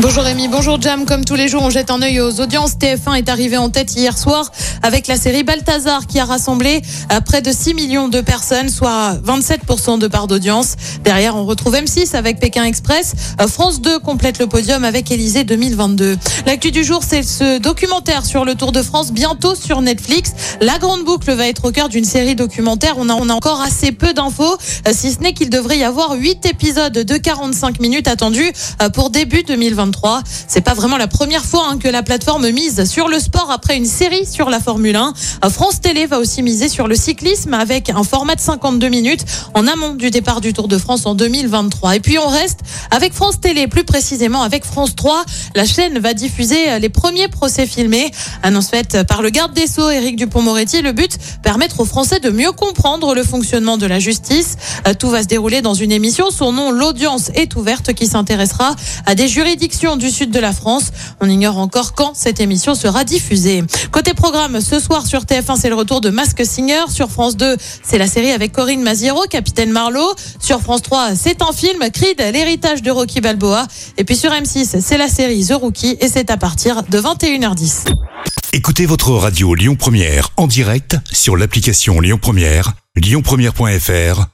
Bonjour Rémi, bonjour Jam. Comme tous les jours, on jette un œil aux audiences. TF1 est arrivé en tête hier soir avec la série Balthazar qui a rassemblé euh, près de 6 millions de personnes, soit 27% de part d'audience. Derrière, on retrouve M6 avec Pékin Express. Euh, France 2 complète le podium avec Élysée 2022. L'actu du jour, c'est ce documentaire sur le Tour de France bientôt sur Netflix. La grande boucle va être au cœur d'une série documentaire. On a, a encore assez peu d'infos, euh, si ce n'est qu'il devrait y avoir 8 épisodes de 45 minutes attendus pour début 2023. C'est pas vraiment la première fois hein, que la plateforme mise sur le sport après une série sur la Formule 1. Euh, France Télé va aussi miser sur le cyclisme avec un format de 52 minutes en amont du départ du Tour de France en 2023. Et puis on reste avec France Télé, plus précisément avec France 3. La chaîne va diffuser euh, les premiers procès filmés. Annonce faite par le garde des Sceaux, Éric Dupont-Moretti. Le but, permettre aux Français de mieux comprendre le fonctionnement de la justice. Euh, tout va se dérouler dans une émission. Son nom, l'audience est ouverte, qui s'intéressera à des juridictions du sud de la France. On ignore encore quand cette émission sera diffusée. Côté programme, ce soir sur TF1, c'est le retour de Mask Singer. Sur France 2, c'est la série avec Corinne Maziero, Capitaine Marlowe. Sur France 3, c'est un film, Creed, l'héritage de Rocky Balboa. Et puis sur M6, c'est la série The Rookie et c'est à partir de 21h10. Écoutez votre radio Lyon Première en direct sur l'application Lyon Première, lyonpremière.fr